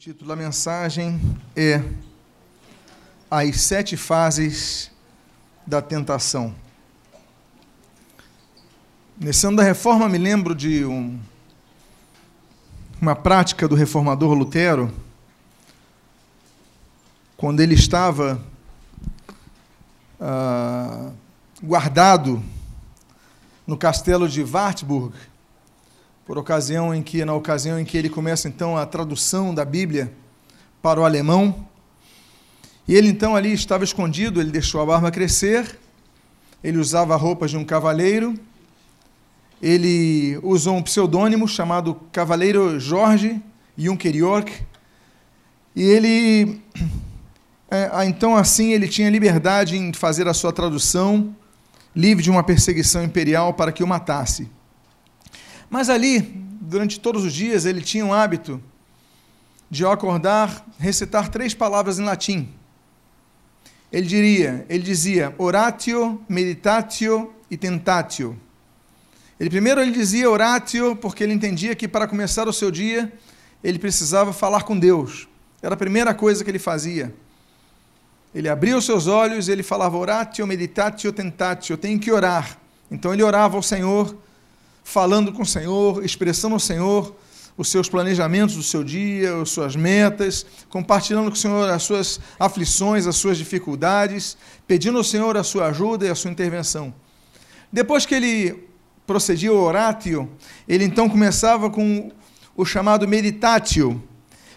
título da mensagem é As Sete Fases da Tentação. Nesse ano da reforma, me lembro de um, uma prática do reformador Lutero, quando ele estava ah, guardado no castelo de Wartburg, por ocasião em que na ocasião em que ele começa então a tradução da Bíblia para o alemão. E ele então ali estava escondido, ele deixou a barba crescer, ele usava roupas de um cavaleiro, ele usou um pseudônimo chamado Cavaleiro Jorge Junker York, e ele é, então assim ele tinha liberdade em fazer a sua tradução, livre de uma perseguição imperial para que o matasse. Mas ali, durante todos os dias, ele tinha um hábito de ao acordar recitar três palavras em latim. Ele diria, ele dizia oratio, meditatio e tentatio. Ele primeiro ele dizia oratio porque ele entendia que para começar o seu dia ele precisava falar com Deus. Era a primeira coisa que ele fazia. Ele abria os seus olhos ele falava oratio, meditatio, tentatio. Eu tenho que orar. Então ele orava ao Senhor falando com o Senhor, expressando ao Senhor os seus planejamentos do seu dia, as suas metas, compartilhando com o Senhor as suas aflições, as suas dificuldades, pedindo ao Senhor a sua ajuda e a sua intervenção. Depois que ele procedia o oratio, ele então começava com o chamado meditatio.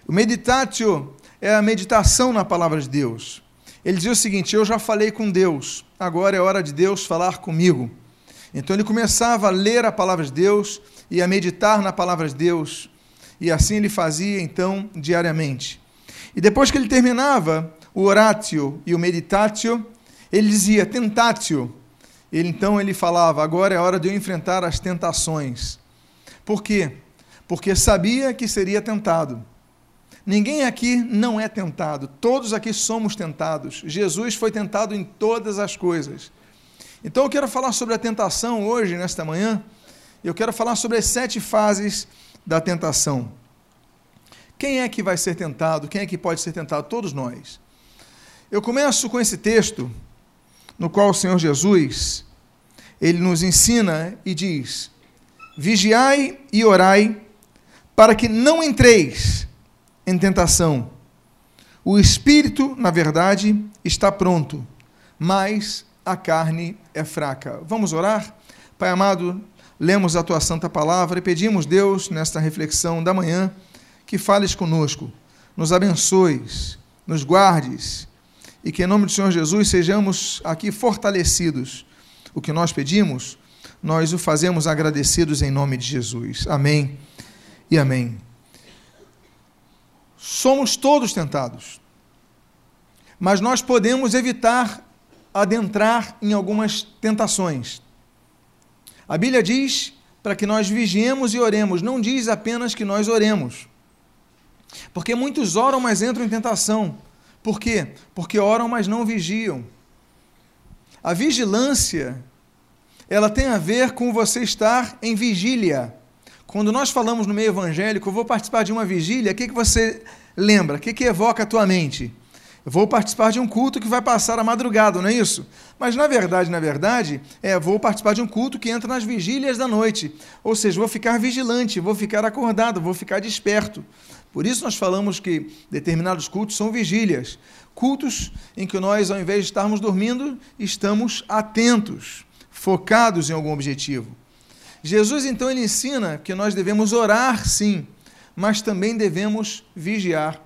O meditatio é a meditação na palavra de Deus. Ele dizia o seguinte: Eu já falei com Deus, agora é hora de Deus falar comigo. Então ele começava a ler a palavra de Deus e a meditar na palavra de Deus, e assim ele fazia então diariamente. E depois que ele terminava o oratio e o meditatio, ele dizia tentatio. Ele então ele falava: "Agora é hora de eu enfrentar as tentações". Por quê? Porque sabia que seria tentado. Ninguém aqui não é tentado, todos aqui somos tentados. Jesus foi tentado em todas as coisas. Então eu quero falar sobre a tentação hoje, nesta manhã. Eu quero falar sobre as sete fases da tentação. Quem é que vai ser tentado? Quem é que pode ser tentado? Todos nós. Eu começo com esse texto, no qual o Senhor Jesus, ele nos ensina e diz: Vigiai e orai, para que não entreis em tentação. O espírito, na verdade, está pronto, mas a carne é fraca. Vamos orar? Pai amado, lemos a tua santa palavra e pedimos, Deus, nesta reflexão da manhã, que fales conosco, nos abençoes, nos guardes e que, em nome do Senhor Jesus, sejamos aqui fortalecidos. O que nós pedimos, nós o fazemos agradecidos em nome de Jesus. Amém e amém. Somos todos tentados, mas nós podemos evitar adentrar em algumas tentações. A Bíblia diz para que nós vigiemos e oremos, não diz apenas que nós oremos. Porque muitos oram, mas entram em tentação. Por quê? Porque oram, mas não vigiam. A vigilância, ela tem a ver com você estar em vigília. Quando nós falamos no meio evangélico, eu vou participar de uma vigília, o que, que você lembra? O que, que evoca a tua mente? Vou participar de um culto que vai passar a madrugada, não é isso? Mas na verdade, na verdade, é vou participar de um culto que entra nas vigílias da noite. Ou seja, vou ficar vigilante, vou ficar acordado, vou ficar desperto. Por isso nós falamos que determinados cultos são vigílias. Cultos em que nós, ao invés de estarmos dormindo, estamos atentos, focados em algum objetivo. Jesus então ele ensina que nós devemos orar sim, mas também devemos vigiar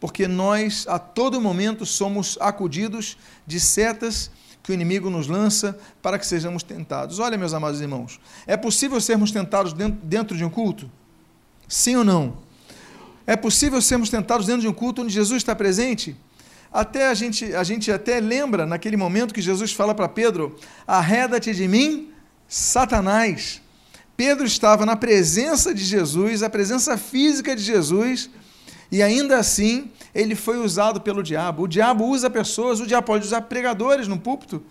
porque nós a todo momento somos acudidos de setas que o inimigo nos lança para que sejamos tentados. Olha, meus amados irmãos, é possível sermos tentados dentro de um culto? Sim ou não? É possível sermos tentados dentro de um culto onde Jesus está presente? Até a gente, a gente até lembra naquele momento que Jesus fala para Pedro: arreda-te de mim, Satanás. Pedro estava na presença de Jesus, a presença física de Jesus, e ainda assim, ele foi usado pelo diabo. O diabo usa pessoas, o diabo pode usar pregadores no púlpito.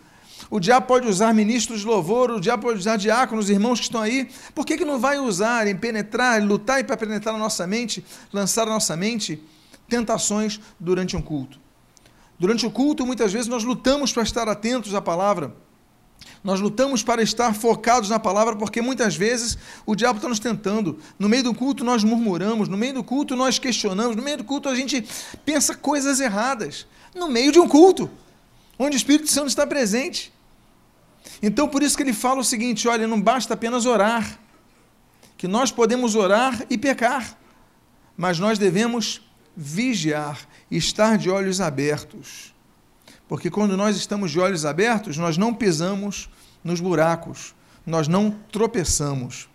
O diabo pode usar ministros de louvor, o diabo pode usar diáconos, irmãos que estão aí. Por que, que não vai usar em penetrar, lutar para penetrar a nossa mente, lançar a nossa mente tentações durante um culto. Durante o culto, muitas vezes nós lutamos para estar atentos à palavra. Nós lutamos para estar focados na palavra, porque muitas vezes o diabo está nos tentando. No meio do culto nós murmuramos, no meio do culto nós questionamos, no meio do culto a gente pensa coisas erradas. No meio de um culto, onde o Espírito Santo está presente. Então por isso que ele fala o seguinte: olha, não basta apenas orar, que nós podemos orar e pecar, mas nós devemos vigiar, estar de olhos abertos. Porque quando nós estamos de olhos abertos, nós não pisamos nos buracos, nós não tropeçamos.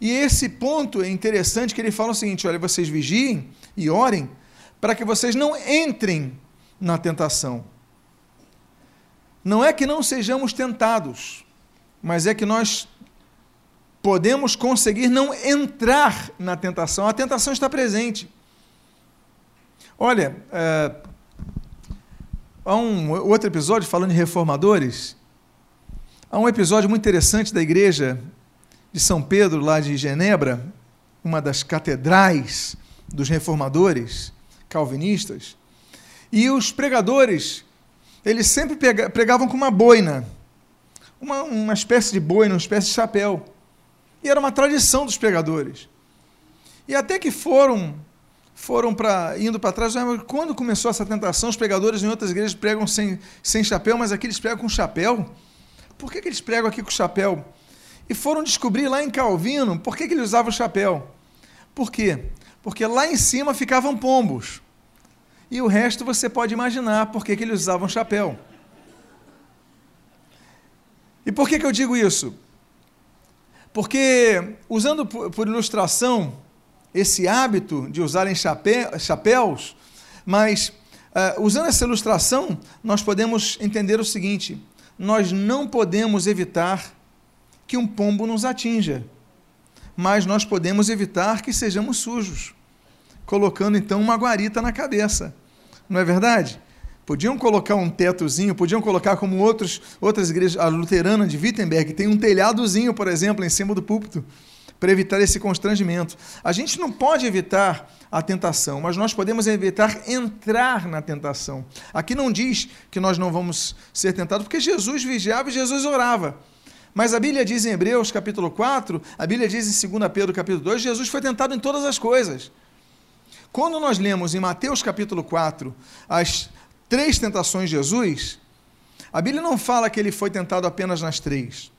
E esse ponto é interessante que ele fala o seguinte: olha, vocês vigiem e orem para que vocês não entrem na tentação. Não é que não sejamos tentados, mas é que nós podemos conseguir não entrar na tentação. A tentação está presente. Olha, é, há um outro episódio falando de reformadores. Há um episódio muito interessante da igreja de São Pedro, lá de Genebra, uma das catedrais dos reformadores calvinistas. E os pregadores, eles sempre pregavam com uma boina, uma, uma espécie de boina, uma espécie de chapéu. E era uma tradição dos pregadores. E até que foram foram para indo para trás. Quando começou essa tentação, os pregadores em outras igrejas pregam sem, sem chapéu, mas aqui eles pregam com chapéu. Por que, que eles pregam aqui com chapéu? E foram descobrir lá em Calvino por que, que ele usava o chapéu. Por quê? Porque lá em cima ficavam pombos. E o resto você pode imaginar por que, que eles usavam chapéu. E por que, que eu digo isso? Porque, usando por, por ilustração, esse hábito de usarem chapéus, mas uh, usando essa ilustração, nós podemos entender o seguinte: nós não podemos evitar que um pombo nos atinja, mas nós podemos evitar que sejamos sujos, colocando então uma guarita na cabeça. Não é verdade? Podiam colocar um tetozinho, podiam colocar como outros, outras igrejas, a luterana de Wittenberg, tem um telhadozinho, por exemplo, em cima do púlpito para evitar esse constrangimento. A gente não pode evitar a tentação, mas nós podemos evitar entrar na tentação. Aqui não diz que nós não vamos ser tentados, porque Jesus vigiava e Jesus orava. Mas a Bíblia diz em Hebreus capítulo 4, a Bíblia diz em 2 Pedro capítulo 2, Jesus foi tentado em todas as coisas. Quando nós lemos em Mateus capítulo 4 as três tentações de Jesus, a Bíblia não fala que ele foi tentado apenas nas três.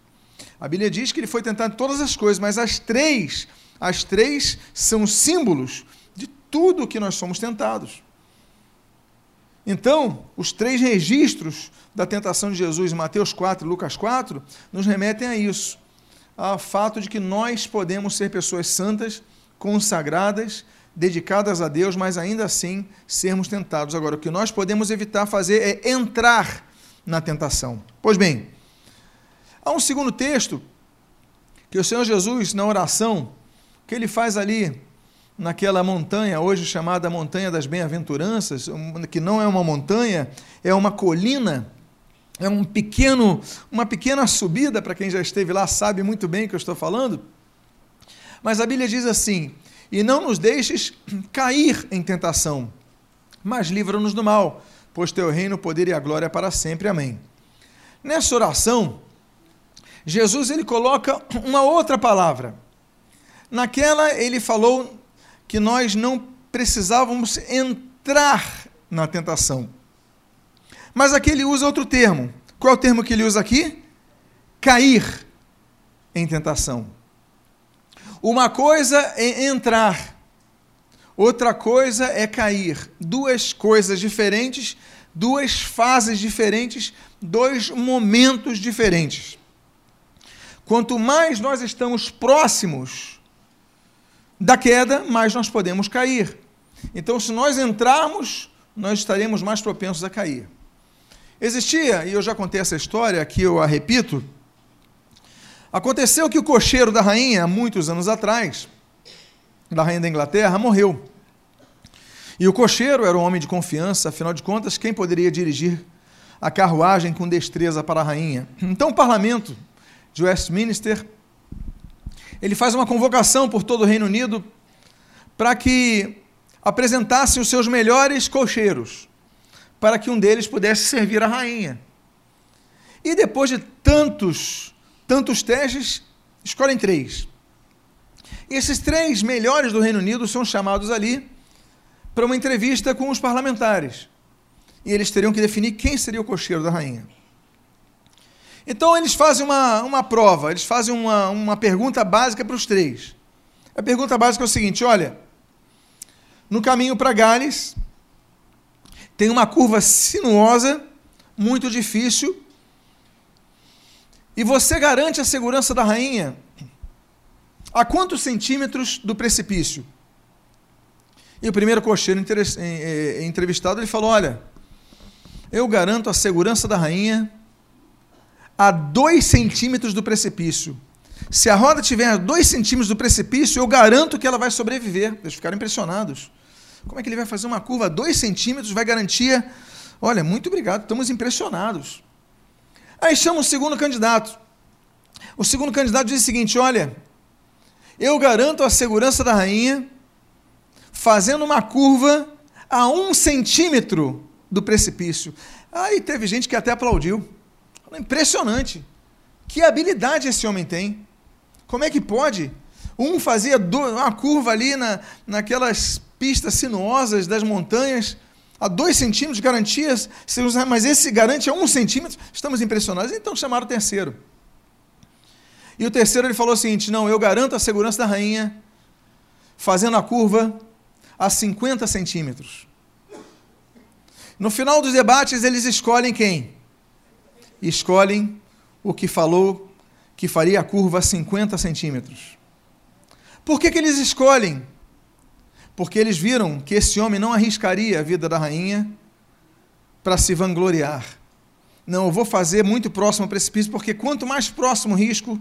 A Bíblia diz que ele foi tentado em todas as coisas, mas as três, as três são símbolos de tudo que nós somos tentados. Então, os três registros da tentação de Jesus, Mateus 4 e Lucas 4, nos remetem a isso, ao fato de que nós podemos ser pessoas santas, consagradas, dedicadas a Deus, mas ainda assim sermos tentados. Agora, o que nós podemos evitar fazer é entrar na tentação. Pois bem, Há um segundo texto que o Senhor Jesus, na oração, que ele faz ali naquela montanha, hoje chamada Montanha das Bem-aventuranças, que não é uma montanha, é uma colina, é um pequeno, uma pequena subida, para quem já esteve lá sabe muito bem o que eu estou falando. Mas a Bíblia diz assim: E não nos deixes cair em tentação, mas livra-nos do mal, pois teu reino, o poder e a glória para sempre. Amém. Nessa oração, Jesus ele coloca uma outra palavra. Naquela ele falou que nós não precisávamos entrar na tentação. Mas aqui ele usa outro termo. Qual é o termo que ele usa aqui? Cair em tentação. Uma coisa é entrar, outra coisa é cair. Duas coisas diferentes, duas fases diferentes, dois momentos diferentes. Quanto mais nós estamos próximos da queda, mais nós podemos cair. Então, se nós entrarmos, nós estaremos mais propensos a cair. Existia, e eu já contei essa história, aqui eu a repito. Aconteceu que o cocheiro da rainha, muitos anos atrás, da rainha da Inglaterra, morreu. E o cocheiro era um homem de confiança, afinal de contas, quem poderia dirigir a carruagem com destreza para a rainha? Então o parlamento de Westminster, ele faz uma convocação por todo o Reino Unido para que apresentassem os seus melhores cocheiros, para que um deles pudesse servir a rainha. E depois de tantos, tantos testes, escolhem três. E esses três melhores do Reino Unido são chamados ali para uma entrevista com os parlamentares. E eles teriam que definir quem seria o cocheiro da rainha. Então eles fazem uma, uma prova, eles fazem uma, uma pergunta básica para os três. A pergunta básica é o seguinte: olha, no caminho para Gales tem uma curva sinuosa, muito difícil, e você garante a segurança da rainha a quantos centímetros do precipício? E o primeiro cocheiro entrevistado ele falou: Olha, eu garanto a segurança da rainha a dois centímetros do precipício. Se a roda tiver a dois centímetros do precipício, eu garanto que ela vai sobreviver. Eles ficaram impressionados. Como é que ele vai fazer uma curva a dois centímetros? Vai garantir. Olha, muito obrigado, estamos impressionados. Aí chama o segundo candidato. O segundo candidato diz o seguinte: olha, eu garanto a segurança da rainha fazendo uma curva a um centímetro do precipício. Aí teve gente que até aplaudiu. Impressionante. Que habilidade esse homem tem. Como é que pode? Um fazia uma curva ali na, naquelas pistas sinuosas das montanhas, a dois centímetros garantias, mas esse garante a um centímetro. Estamos impressionados. Então chamaram o terceiro. E o terceiro ele falou o seguinte: não, eu garanto a segurança da rainha fazendo a curva a 50 centímetros. No final dos debates, eles escolhem quem? Escolhem o que falou que faria a curva a 50 centímetros. Por que, que eles escolhem? Porque eles viram que esse homem não arriscaria a vida da rainha para se vangloriar. Não, eu vou fazer muito próximo ao precipício, porque quanto mais próximo o risco,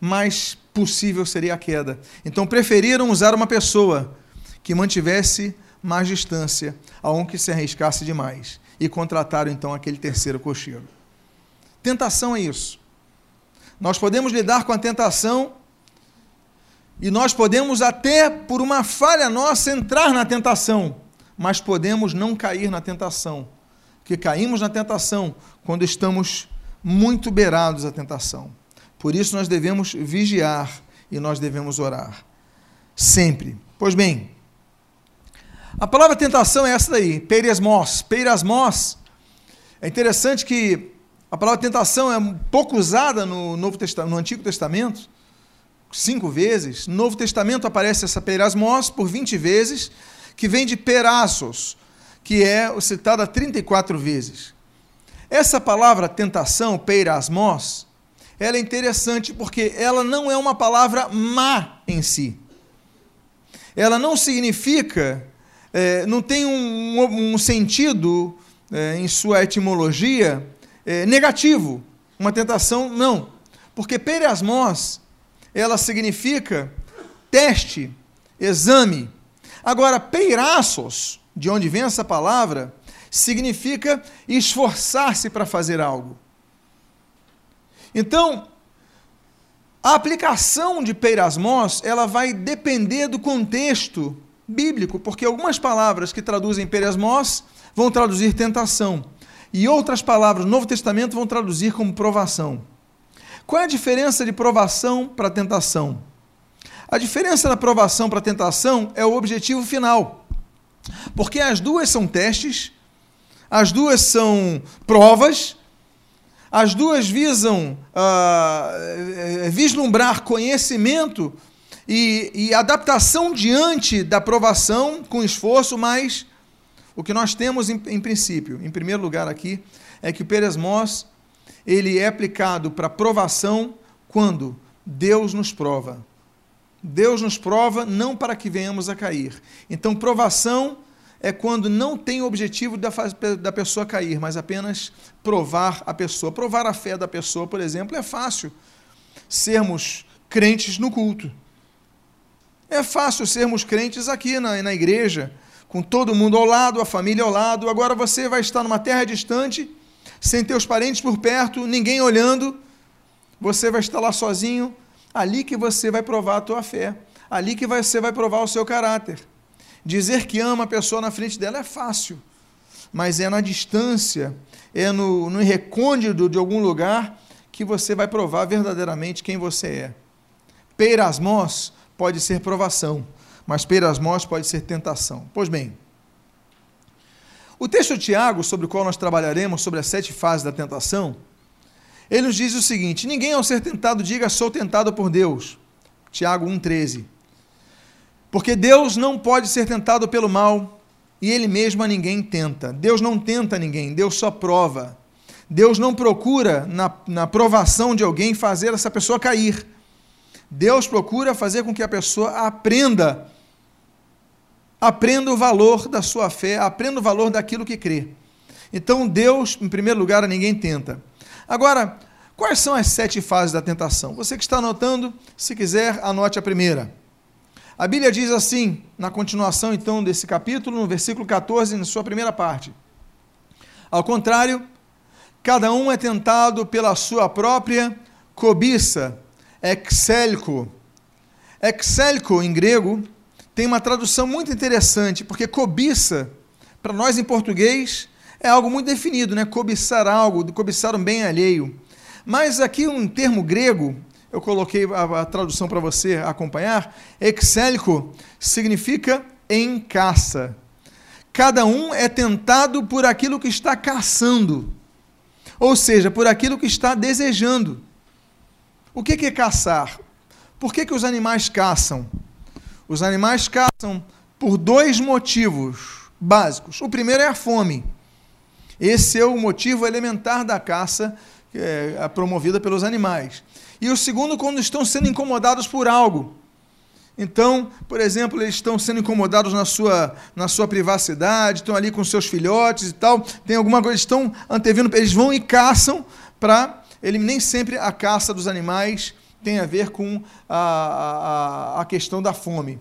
mais possível seria a queda. Então preferiram usar uma pessoa que mantivesse mais distância, a um que se arriscasse demais. E contrataram então aquele terceiro cocheiro. Tentação é isso. Nós podemos lidar com a tentação e nós podemos até por uma falha nossa entrar na tentação, mas podemos não cair na tentação, porque caímos na tentação quando estamos muito beirados à tentação. Por isso nós devemos vigiar e nós devemos orar. Sempre. Pois bem, a palavra tentação é essa daí, peirasmos. Peirasmos. É interessante que a palavra tentação é pouco usada no, Novo Testamento, no Antigo Testamento, cinco vezes. No Novo Testamento aparece essa peirasmos por 20 vezes, que vem de perassos, que é citada 34 vezes. Essa palavra tentação, peirasmos, ela é interessante porque ela não é uma palavra má em si. Ela não significa, é, não tem um, um sentido é, em sua etimologia é, negativo. Uma tentação, não. Porque perasmos, ela significa teste, exame. Agora, peiraços, de onde vem essa palavra, significa esforçar-se para fazer algo. Então, a aplicação de peirasmos, ela vai depender do contexto bíblico, porque algumas palavras que traduzem peirasmos vão traduzir tentação, e outras palavras no Novo Testamento vão traduzir como provação. Qual é a diferença de provação para tentação? A diferença da provação para tentação é o objetivo final. Porque as duas são testes, as duas são provas, as duas visam uh, vislumbrar conhecimento e, e, adaptação diante da provação com esforço, mas o que nós temos em, em princípio, em primeiro lugar aqui, é que o peresmos ele é aplicado para provação quando Deus nos prova. Deus nos prova não para que venhamos a cair. Então, provação é quando não tem o objetivo da, da pessoa cair, mas apenas provar a pessoa. Provar a fé da pessoa, por exemplo, é fácil sermos crentes no culto. É fácil sermos crentes aqui na, na igreja, com todo mundo ao lado, a família ao lado. Agora você vai estar numa terra distante, sem teus parentes por perto, ninguém olhando. Você vai estar lá sozinho. Ali que você vai provar a tua fé. Ali que você vai provar o seu caráter. Dizer que ama a pessoa na frente dela é fácil, mas é na distância, é no, no recôndito de algum lugar que você vai provar verdadeiramente quem você é. Peirasmos pode ser provação, mas peirasmos pode ser tentação. Pois bem, o texto de Tiago, sobre o qual nós trabalharemos, sobre as sete fases da tentação, ele nos diz o seguinte: Ninguém ao ser tentado diga sou tentado por Deus. Tiago 1,13. Porque Deus não pode ser tentado pelo mal, e Ele mesmo a ninguém tenta. Deus não tenta ninguém, Deus só prova. Deus não procura, na, na provação de alguém, fazer essa pessoa cair. Deus procura fazer com que a pessoa aprenda aprenda o valor da sua fé, aprenda o valor daquilo que crê. Então, Deus, em primeiro lugar, ninguém tenta. Agora, quais são as sete fases da tentação? Você que está anotando, se quiser, anote a primeira. A Bíblia diz assim, na continuação então desse capítulo, no versículo 14, na sua primeira parte. Ao contrário, cada um é tentado pela sua própria cobiça, excelco. Excelco, em grego, tem uma tradução muito interessante, porque cobiça, para nós em português, é algo muito definido, né? Cobiçar algo, cobiçar um bem alheio. Mas aqui um termo grego, eu coloquei a, a tradução para você acompanhar, exélico significa em caça. Cada um é tentado por aquilo que está caçando, ou seja, por aquilo que está desejando. O que é caçar? Por que, que os animais caçam? Os animais caçam por dois motivos básicos. O primeiro é a fome. Esse é o motivo elementar da caça é, promovida pelos animais. E o segundo, quando estão sendo incomodados por algo. Então, por exemplo, eles estão sendo incomodados na sua, na sua privacidade, estão ali com seus filhotes e tal, tem alguma coisa, estão antevindo, eles vão e caçam para. Ele nem sempre a caça dos animais tem a ver com a, a, a questão da fome.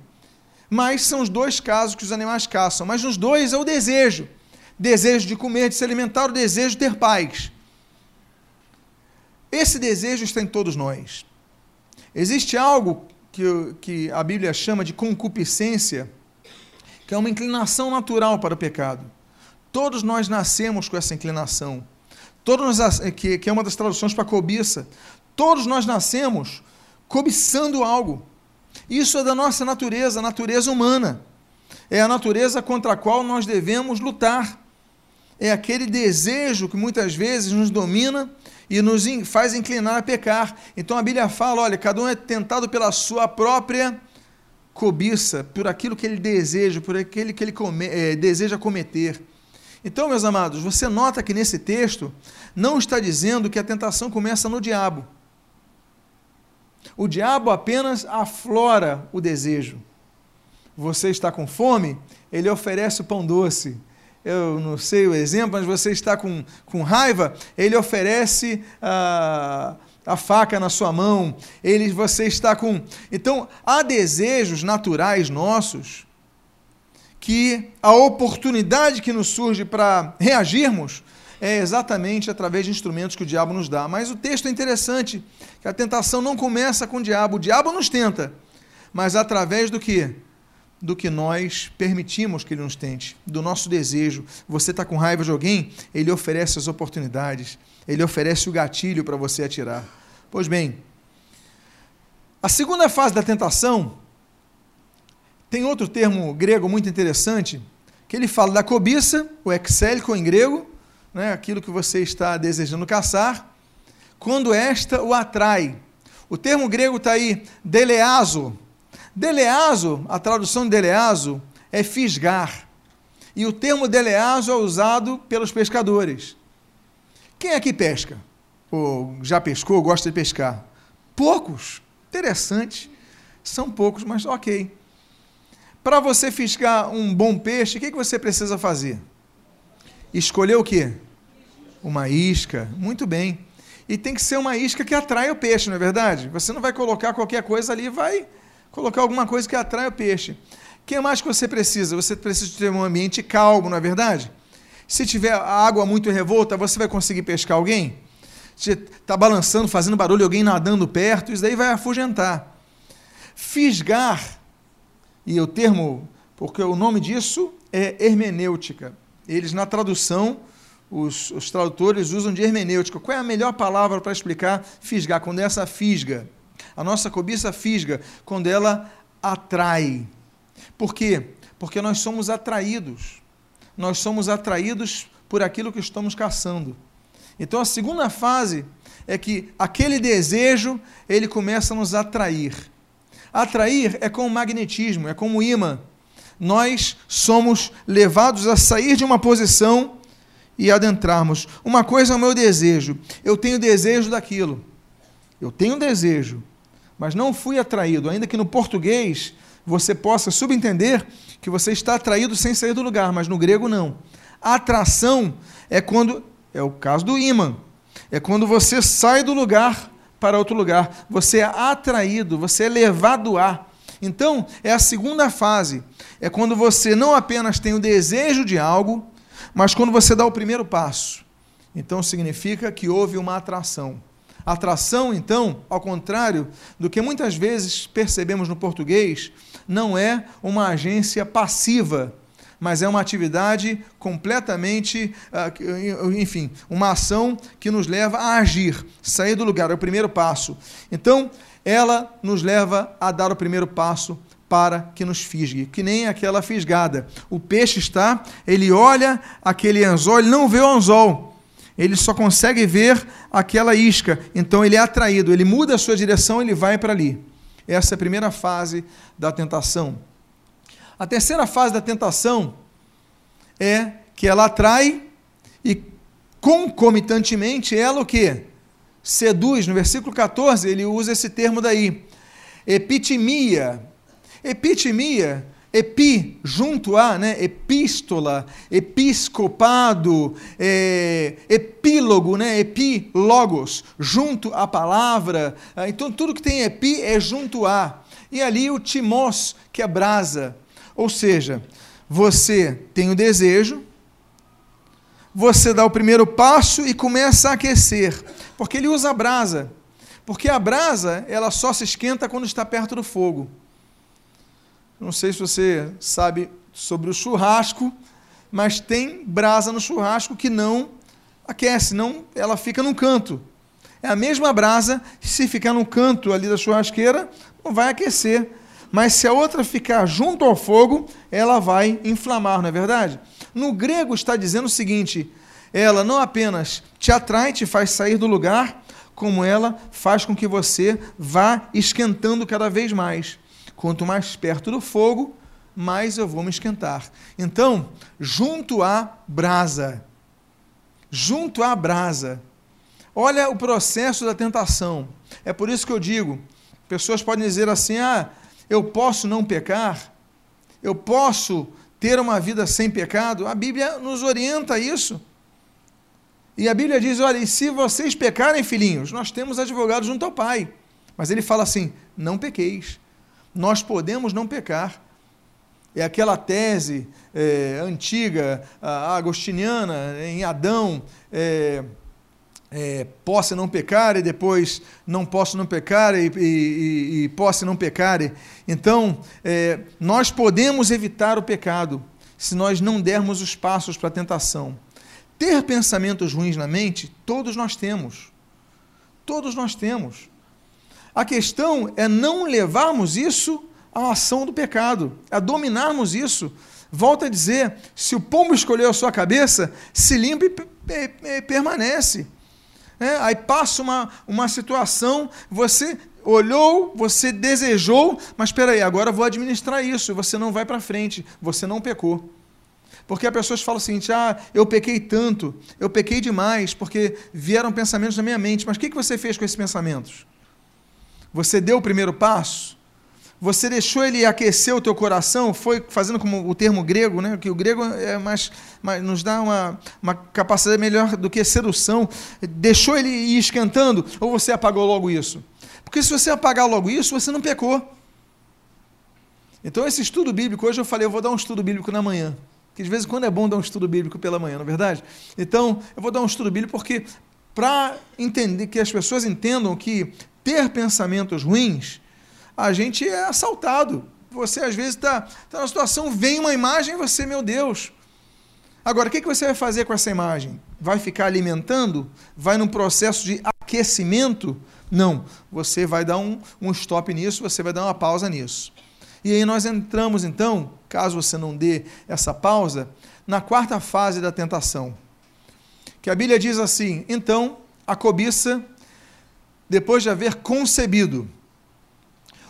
Mas são os dois casos que os animais caçam. Mas nos dois é o desejo: desejo de comer, de se alimentar, o desejo de ter paz. Esse desejo está em todos nós. Existe algo que, que a Bíblia chama de concupiscência, que é uma inclinação natural para o pecado. Todos nós nascemos com essa inclinação. Todos nós, que, que é uma das traduções para cobiça. Todos nós nascemos cobiçando algo. Isso é da nossa natureza, a natureza humana. É a natureza contra a qual nós devemos lutar. É aquele desejo que muitas vezes nos domina e nos faz inclinar a pecar. Então a Bíblia fala: olha, cada um é tentado pela sua própria cobiça, por aquilo que ele deseja, por aquele que ele come, é, deseja cometer. Então, meus amados, você nota que nesse texto não está dizendo que a tentação começa no diabo. O diabo apenas aflora o desejo. Você está com fome, ele oferece o pão doce. Eu não sei o exemplo, mas você está com, com raiva, ele oferece a, a faca na sua mão. Ele, você está com. Então, há desejos naturais nossos que a oportunidade que nos surge para reagirmos é exatamente através de instrumentos que o diabo nos dá. Mas o texto é interessante, que a tentação não começa com o diabo. O diabo nos tenta, mas através do que? Do que nós permitimos que ele nos tente, do nosso desejo. Você está com raiva de alguém, ele oferece as oportunidades, ele oferece o gatilho para você atirar. Pois bem, a segunda fase da tentação tem outro termo grego muito interessante, que ele fala da cobiça, o exélico em grego, né, aquilo que você está desejando caçar, quando esta o atrai. O termo grego está aí, deleazo. Deleazo, a tradução de deleazo é fisgar. E o termo deleazo é usado pelos pescadores. Quem aqui pesca? Ou já pescou, gosta de pescar? Poucos. Interessante. São poucos, mas ok. Para você fisgar um bom peixe, o que, que você precisa fazer? Escolher o quê? Uma isca. Muito bem. E tem que ser uma isca que atrai o peixe, não é verdade? Você não vai colocar qualquer coisa ali, vai colocar alguma coisa que atrai o peixe. O que mais que você precisa? Você precisa ter um ambiente calmo, não é verdade? Se tiver água muito revolta, você vai conseguir pescar alguém? Se está balançando, fazendo barulho, alguém nadando perto, isso daí vai afugentar. Fisgar, e o termo porque o nome disso é hermenêutica. Eles, na tradução, os, os tradutores usam de hermenêutica. Qual é a melhor palavra para explicar fisgar? Quando é essa fisga. A nossa cobiça fisga, quando ela atrai. Por quê? Porque nós somos atraídos. Nós somos atraídos por aquilo que estamos caçando. Então a segunda fase é que aquele desejo, ele começa a nos atrair. Atrair é como magnetismo, é como imã. Nós somos levados a sair de uma posição e adentrarmos. Uma coisa é o meu desejo. Eu tenho desejo daquilo. Eu tenho desejo, mas não fui atraído, ainda que no português você possa subentender que você está atraído sem sair do lugar, mas no grego não. A atração é quando é o caso do imã. É quando você sai do lugar para outro lugar. Você é atraído, você é levado a. Então, é a segunda fase. É quando você não apenas tem o desejo de algo, mas quando você dá o primeiro passo. Então, significa que houve uma atração. Atração, então, ao contrário do que muitas vezes percebemos no português, não é uma agência passiva mas é uma atividade completamente, ah, enfim, uma ação que nos leva a agir, sair do lugar, é o primeiro passo. Então, ela nos leva a dar o primeiro passo para que nos fisgue, que nem aquela fisgada. O peixe está, ele olha aquele anzol, ele não vê o anzol, ele só consegue ver aquela isca, então ele é atraído, ele muda a sua direção, ele vai para ali. Essa é a primeira fase da tentação. A terceira fase da tentação é que ela atrai e concomitantemente ela o que? Seduz. No versículo 14 ele usa esse termo daí. Epitimia. Epitimia, epi, junto a, né? epístola, episcopado, é, epílogo, né? epilogos, junto à palavra. Então tudo que tem epi é junto a. E ali o timós, que é brasa. Ou seja, você tem o desejo, você dá o primeiro passo e começa a aquecer, porque ele usa a brasa. Porque a brasa, ela só se esquenta quando está perto do fogo. Não sei se você sabe sobre o churrasco, mas tem brasa no churrasco que não aquece, não, ela fica num canto. É a mesma brasa, se ficar no canto ali da churrasqueira, não vai aquecer mas se a outra ficar junto ao fogo, ela vai inflamar, não é verdade? No grego está dizendo o seguinte: ela não apenas te atrai, te faz sair do lugar, como ela faz com que você vá esquentando cada vez mais. Quanto mais perto do fogo, mais eu vou me esquentar. Então, junto à brasa, junto à brasa, olha o processo da tentação. É por isso que eu digo: pessoas podem dizer assim, ah eu posso não pecar? Eu posso ter uma vida sem pecado? A Bíblia nos orienta a isso. E a Bíblia diz: olha, e se vocês pecarem, filhinhos, nós temos advogado junto ao Pai. Mas ele fala assim: não pequeis. Nós podemos não pecar. É aquela tese é, antiga, agostiniana, em Adão. É, é, posse não pecar e depois não posso não pecar e, e, e posse não pecar. Então, é, nós podemos evitar o pecado se nós não dermos os passos para a tentação. Ter pensamentos ruins na mente, todos nós temos. Todos nós temos. A questão é não levarmos isso à ação do pecado, a dominarmos isso. Volto a dizer: se o pombo escolheu a sua cabeça, se limpa e permanece. É, aí passa uma, uma situação, você olhou, você desejou, mas espera aí, agora vou administrar isso, você não vai para frente, você não pecou. Porque as pessoas falam o seguinte: ah, eu pequei tanto, eu pequei demais, porque vieram pensamentos na minha mente. Mas o que você fez com esses pensamentos? Você deu o primeiro passo? Você deixou ele aquecer o teu coração, foi fazendo como o termo grego, né? que o grego é mais, mais, nos dá uma, uma capacidade melhor do que sedução. Deixou ele ir esquentando, ou você apagou logo isso? Porque se você apagar logo isso, você não pecou. Então, esse estudo bíblico, hoje eu falei, eu vou dar um estudo bíblico na manhã. Que de vez em quando é bom dar um estudo bíblico pela manhã, não é verdade? Então, eu vou dar um estudo bíblico porque, para entender, que as pessoas entendam que ter pensamentos ruins a gente é assaltado. Você às vezes está tá numa situação, vem uma imagem e você, meu Deus. Agora, o que, que você vai fazer com essa imagem? Vai ficar alimentando? Vai num processo de aquecimento? Não. Você vai dar um, um stop nisso, você vai dar uma pausa nisso. E aí nós entramos, então, caso você não dê essa pausa, na quarta fase da tentação. Que a Bíblia diz assim: então, a cobiça, depois de haver concebido.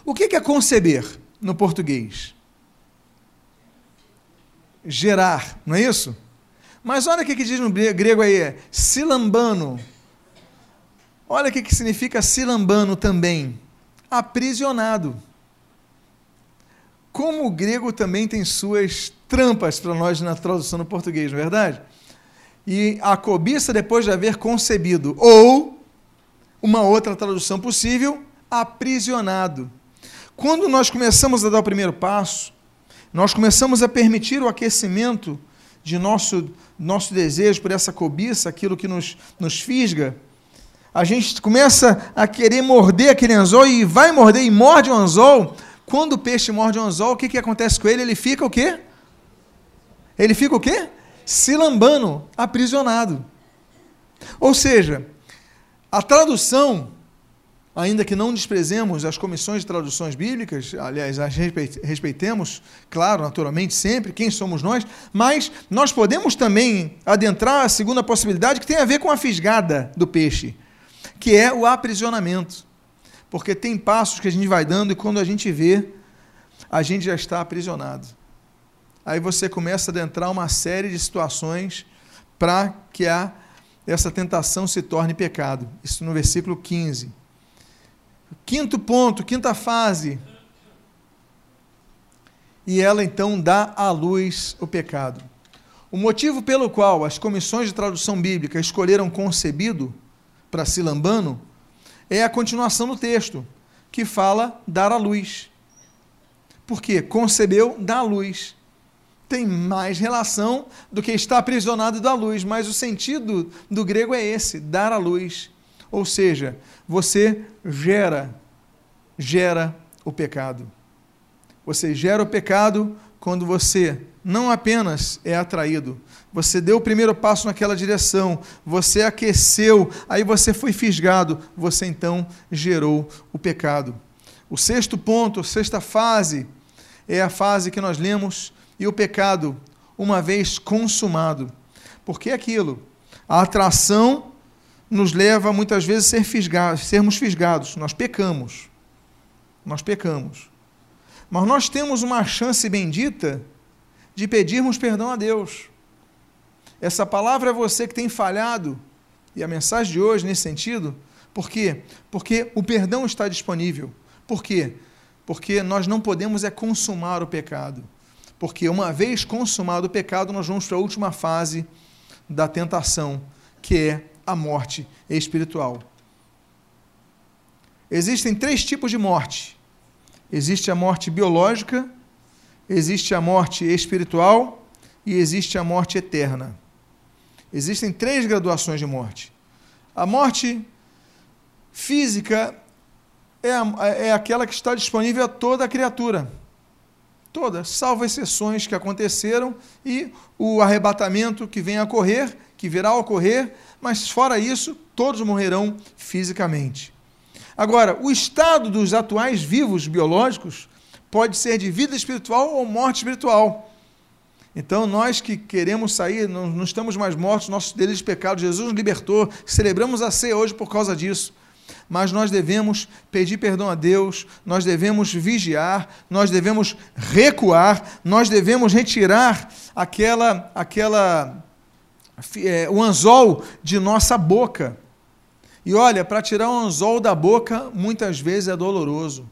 O que é conceber no português? Gerar, não é isso? Mas olha o que diz no grego aí, é silambano. Olha o que significa silambano também. Aprisionado. Como o grego também tem suas trampas para nós na tradução no português, não é verdade? E a cobiça depois de haver concebido, ou uma outra tradução possível, aprisionado. Quando nós começamos a dar o primeiro passo, nós começamos a permitir o aquecimento de nosso, nosso desejo por essa cobiça, aquilo que nos, nos fisga, a gente começa a querer morder aquele anzol e vai morder e morde o anzol. Quando o peixe morde o anzol, o que, que acontece com ele? Ele fica o quê? Ele fica o quê? Se lambando, aprisionado. Ou seja, a tradução, ainda que não desprezemos as comissões de traduções bíblicas, aliás, as respeitemos, claro, naturalmente, sempre, quem somos nós, mas nós podemos também adentrar a segunda possibilidade que tem a ver com a fisgada do peixe, que é o aprisionamento. Porque tem passos que a gente vai dando e quando a gente vê, a gente já está aprisionado aí você começa a adentrar uma série de situações para que a, essa tentação se torne pecado. Isso no versículo 15. Quinto ponto, quinta fase. E ela então dá à luz o pecado. O motivo pelo qual as comissões de tradução bíblica escolheram concebido para Silambano é a continuação do texto, que fala dar à luz. Porque concebeu, dá à luz tem mais relação do que estar aprisionado da luz, mas o sentido do grego é esse, dar a luz. Ou seja, você gera, gera o pecado. Você gera o pecado quando você não apenas é atraído, você deu o primeiro passo naquela direção, você aqueceu, aí você foi fisgado, você então gerou o pecado. O sexto ponto, a sexta fase, é a fase que nós lemos e o pecado, uma vez consumado. Porque é aquilo, a atração nos leva muitas vezes a ser sermos fisgados. Nós pecamos. Nós pecamos. Mas nós temos uma chance bendita de pedirmos perdão a Deus. Essa palavra é você que tem falhado, e a mensagem de hoje nesse sentido, por quê? Porque o perdão está disponível. Por quê? Porque nós não podemos é consumar o pecado porque uma vez consumado o pecado, nós vamos para a última fase da tentação, que é a morte espiritual. Existem três tipos de morte: existe a morte biológica, existe a morte espiritual e existe a morte eterna. Existem três graduações de morte. A morte física é, a, é aquela que está disponível a toda a criatura Todas, salvo exceções que aconteceram e o arrebatamento que vem a ocorrer, que virá a ocorrer, mas fora isso, todos morrerão fisicamente. Agora, o estado dos atuais vivos biológicos pode ser de vida espiritual ou morte espiritual. Então, nós que queremos sair, não, não estamos mais mortos, nossos delitos de pecado, Jesus nos libertou, celebramos a ceia hoje por causa disso mas nós devemos pedir perdão a Deus, nós devemos vigiar, nós devemos recuar, nós devemos retirar aquela, aquela é, o anzol de nossa boca. E olha, para tirar o anzol da boca, muitas vezes é doloroso.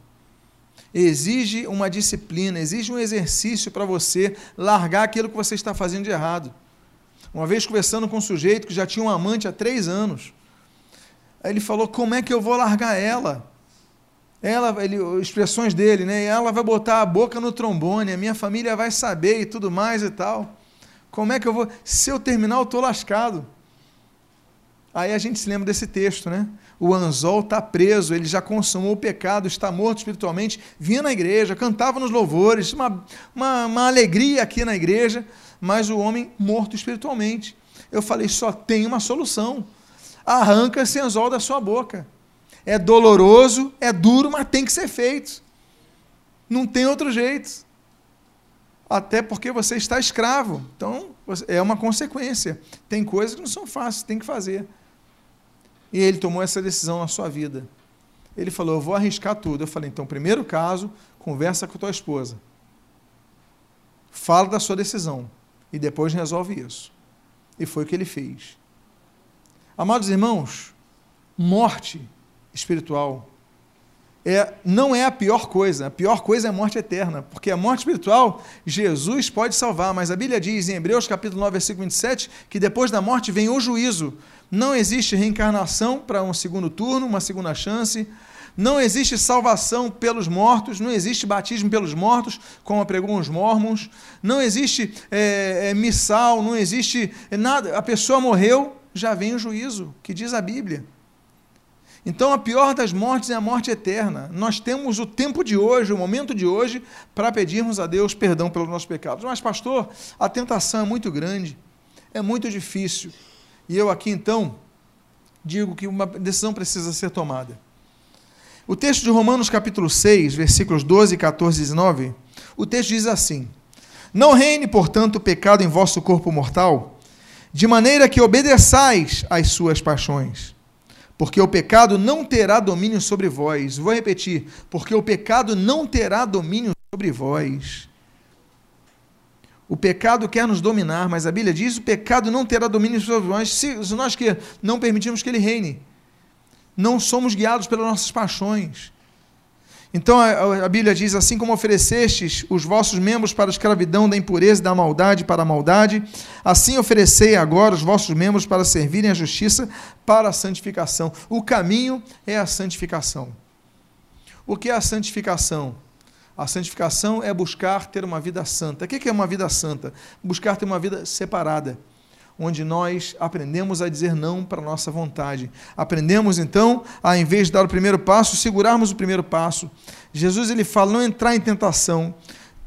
Exige uma disciplina, exige um exercício para você largar aquilo que você está fazendo de errado. Uma vez conversando com um sujeito que já tinha um amante há três anos, ele falou: como é que eu vou largar ela? Ela, ele, expressões dele, né? Ela vai botar a boca no trombone, a minha família vai saber e tudo mais e tal. Como é que eu vou? Se eu terminar, eu estou lascado. Aí a gente se lembra desse texto, né? O anzol está preso, ele já consumou o pecado, está morto espiritualmente, vinha na igreja, cantava nos louvores, uma, uma, uma alegria aqui na igreja, mas o homem morto espiritualmente. Eu falei, só tem uma solução. Arranca esse anzol da sua boca. É doloroso, é duro, mas tem que ser feito. Não tem outro jeito. Até porque você está escravo. Então, é uma consequência. Tem coisas que não são fáceis, tem que fazer. E ele tomou essa decisão na sua vida. Ele falou: Eu vou arriscar tudo. Eu falei: Então, primeiro caso, conversa com tua esposa. Fala da sua decisão. E depois resolve isso. E foi o que ele fez. Amados irmãos, morte espiritual é, não é a pior coisa. A pior coisa é a morte eterna, porque a morte espiritual Jesus pode salvar, mas a Bíblia diz em Hebreus capítulo 9, versículo 27, que depois da morte vem o juízo. Não existe reencarnação para um segundo turno, uma segunda chance. Não existe salvação pelos mortos, não existe batismo pelos mortos, como pregou os mormons, não existe é, é, missal, não existe nada. A pessoa morreu, já vem o juízo, que diz a Bíblia. Então, a pior das mortes é a morte eterna. Nós temos o tempo de hoje, o momento de hoje, para pedirmos a Deus perdão pelos nossos pecados. Mas, pastor, a tentação é muito grande, é muito difícil. E eu aqui, então, digo que uma decisão precisa ser tomada. O texto de Romanos, capítulo 6, versículos 12, 14 e 19, o texto diz assim: Não reine, portanto, o pecado em vosso corpo mortal, de maneira que obedeçais às suas paixões porque o pecado não terá domínio sobre vós. Vou repetir, porque o pecado não terá domínio sobre vós. O pecado quer nos dominar, mas a Bíblia diz: o pecado não terá domínio sobre nós se, nós que não permitimos que ele reine. Não somos guiados pelas nossas paixões. Então a, a, Bíblia diz: assim como oferecestes os vossos membros para a escravidão da impureza e da maldade para a maldade, assim oferecei agora os vossos membros para servirem à justiça para a santificação. O caminho é a santificação. O que é a santificação? A santificação é buscar ter uma vida santa. O que é uma vida santa? Buscar ter uma vida separada onde nós aprendemos a dizer não para a nossa vontade. Aprendemos então a, em vez de dar o primeiro passo, segurarmos o primeiro passo. Jesus ele fala não entrar em tentação.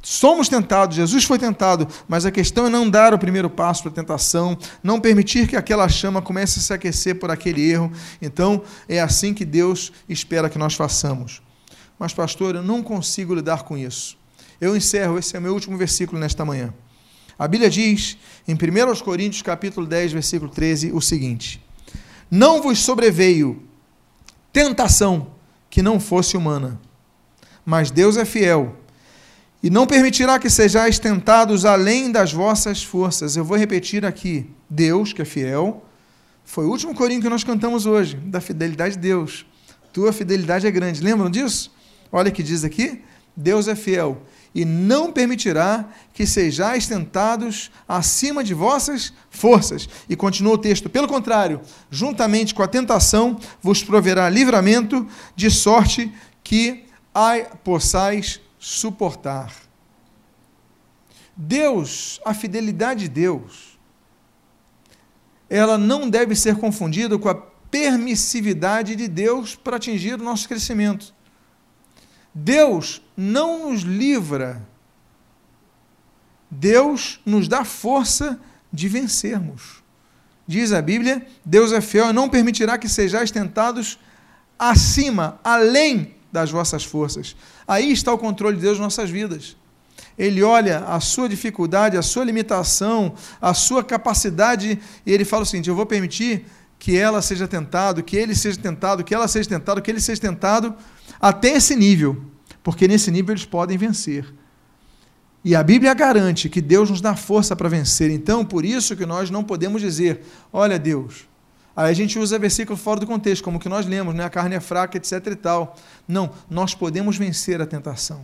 Somos tentados, Jesus foi tentado, mas a questão é não dar o primeiro passo para a tentação, não permitir que aquela chama comece a se aquecer por aquele erro. Então, é assim que Deus espera que nós façamos. Mas, pastor, eu não consigo lidar com isso. Eu encerro, esse é o meu último versículo nesta manhã. A Bíblia diz, em 1 Coríntios capítulo 10, versículo 13, o seguinte: Não vos sobreveio tentação que não fosse humana, mas Deus é fiel e não permitirá que sejais tentados além das vossas forças. Eu vou repetir aqui: Deus, que é fiel, foi o último corinho que nós cantamos hoje, da fidelidade de Deus. Tua fidelidade é grande. Lembram disso? Olha que diz aqui: Deus é fiel e não permitirá que sejais tentados acima de vossas forças. E continua o texto: pelo contrário, juntamente com a tentação vos proverá livramento, de sorte que a possais suportar. Deus, a fidelidade de Deus, ela não deve ser confundida com a permissividade de Deus para atingir o nosso crescimento. Deus não nos livra, Deus nos dá força de vencermos. Diz a Bíblia: Deus é fiel e não permitirá que sejais tentados acima, além das vossas forças. Aí está o controle de Deus nas nossas vidas. Ele olha a sua dificuldade, a sua limitação, a sua capacidade, e ele fala o seguinte: eu vou permitir que ela seja tentado, que ele seja tentado, que ela seja tentado, que ele seja tentado, até esse nível, porque nesse nível eles podem vencer. E a Bíblia garante que Deus nos dá força para vencer. Então, por isso que nós não podemos dizer, olha Deus. Aí a gente usa versículo fora do contexto, como que nós lemos, né? a carne é fraca, etc e tal. Não, nós podemos vencer a tentação.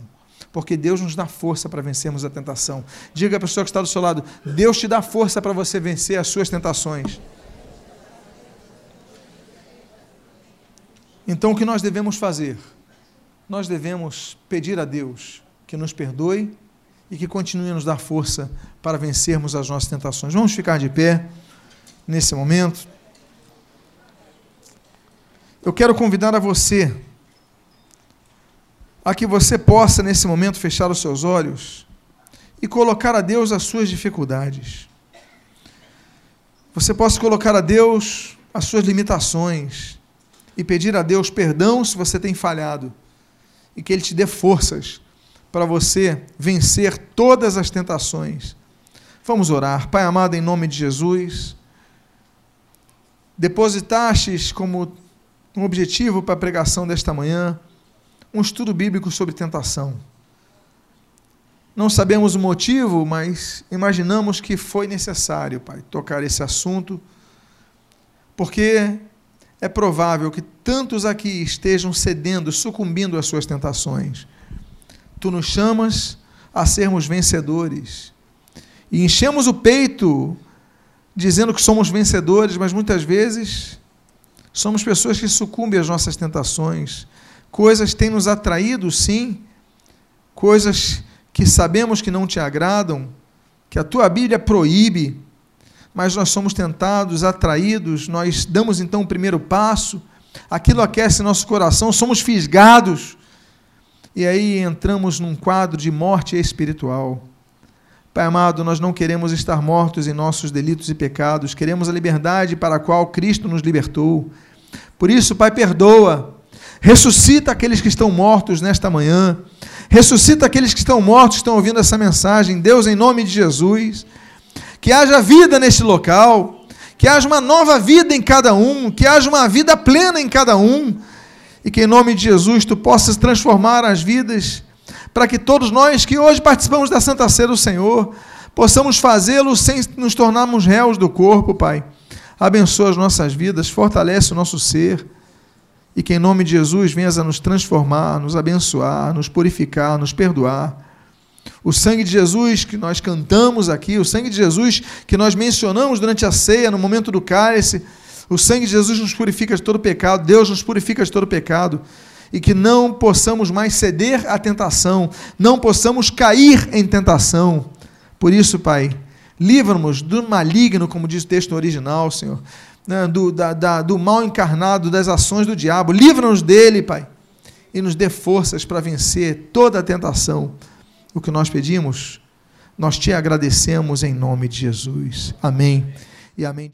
Porque Deus nos dá força para vencermos a tentação. Diga à pessoa que está do seu lado: Deus te dá força para você vencer as suas tentações. Então, o que nós devemos fazer? Nós devemos pedir a Deus que nos perdoe e que continue a nos dar força para vencermos as nossas tentações. Vamos ficar de pé nesse momento. eu quero convidar a você a que você possa, nesse momento, fechar os seus olhos e colocar a Deus as suas dificuldades. Você possa colocar a Deus as suas limitações e pedir a Deus perdão se você tem falhado e que Ele te dê forças para você vencer todas as tentações. Vamos orar. Pai amado, em nome de Jesus, depositastes como um objetivo para a pregação desta manhã um estudo bíblico sobre tentação. Não sabemos o motivo, mas imaginamos que foi necessário, Pai, tocar esse assunto, porque é provável que tantos aqui estejam cedendo, sucumbindo às suas tentações. Tu nos chamas a sermos vencedores. E enchemos o peito dizendo que somos vencedores, mas muitas vezes somos pessoas que sucumbem às nossas tentações. Coisas têm nos atraído, sim, coisas que sabemos que não te agradam, que a tua Bíblia proíbe, mas nós somos tentados, atraídos, nós damos então o primeiro passo, aquilo aquece nosso coração, somos fisgados, e aí entramos num quadro de morte espiritual. Pai amado, nós não queremos estar mortos em nossos delitos e pecados, queremos a liberdade para a qual Cristo nos libertou. Por isso, Pai, perdoa, ressuscita aqueles que estão mortos nesta manhã, ressuscita aqueles que estão mortos, estão ouvindo essa mensagem. Deus, em nome de Jesus que haja vida neste local, que haja uma nova vida em cada um, que haja uma vida plena em cada um, e que em nome de Jesus tu possas transformar as vidas, para que todos nós que hoje participamos da Santa Ceia do Senhor, possamos fazê-lo sem nos tornarmos réus do corpo, Pai. Abençoa as nossas vidas, fortalece o nosso ser, e que em nome de Jesus venhas a nos transformar, nos abençoar, nos purificar, nos perdoar o sangue de Jesus que nós cantamos aqui, o sangue de Jesus que nós mencionamos durante a ceia, no momento do cálice, o sangue de Jesus nos purifica de todo pecado, Deus nos purifica de todo pecado, e que não possamos mais ceder à tentação, não possamos cair em tentação. Por isso, Pai, livra-nos do maligno, como diz o texto original, Senhor, né, do, da, da, do mal encarnado, das ações do diabo, livra-nos dele, Pai, e nos dê forças para vencer toda a tentação o que nós pedimos, nós te agradecemos em nome de Jesus. Amém e amém.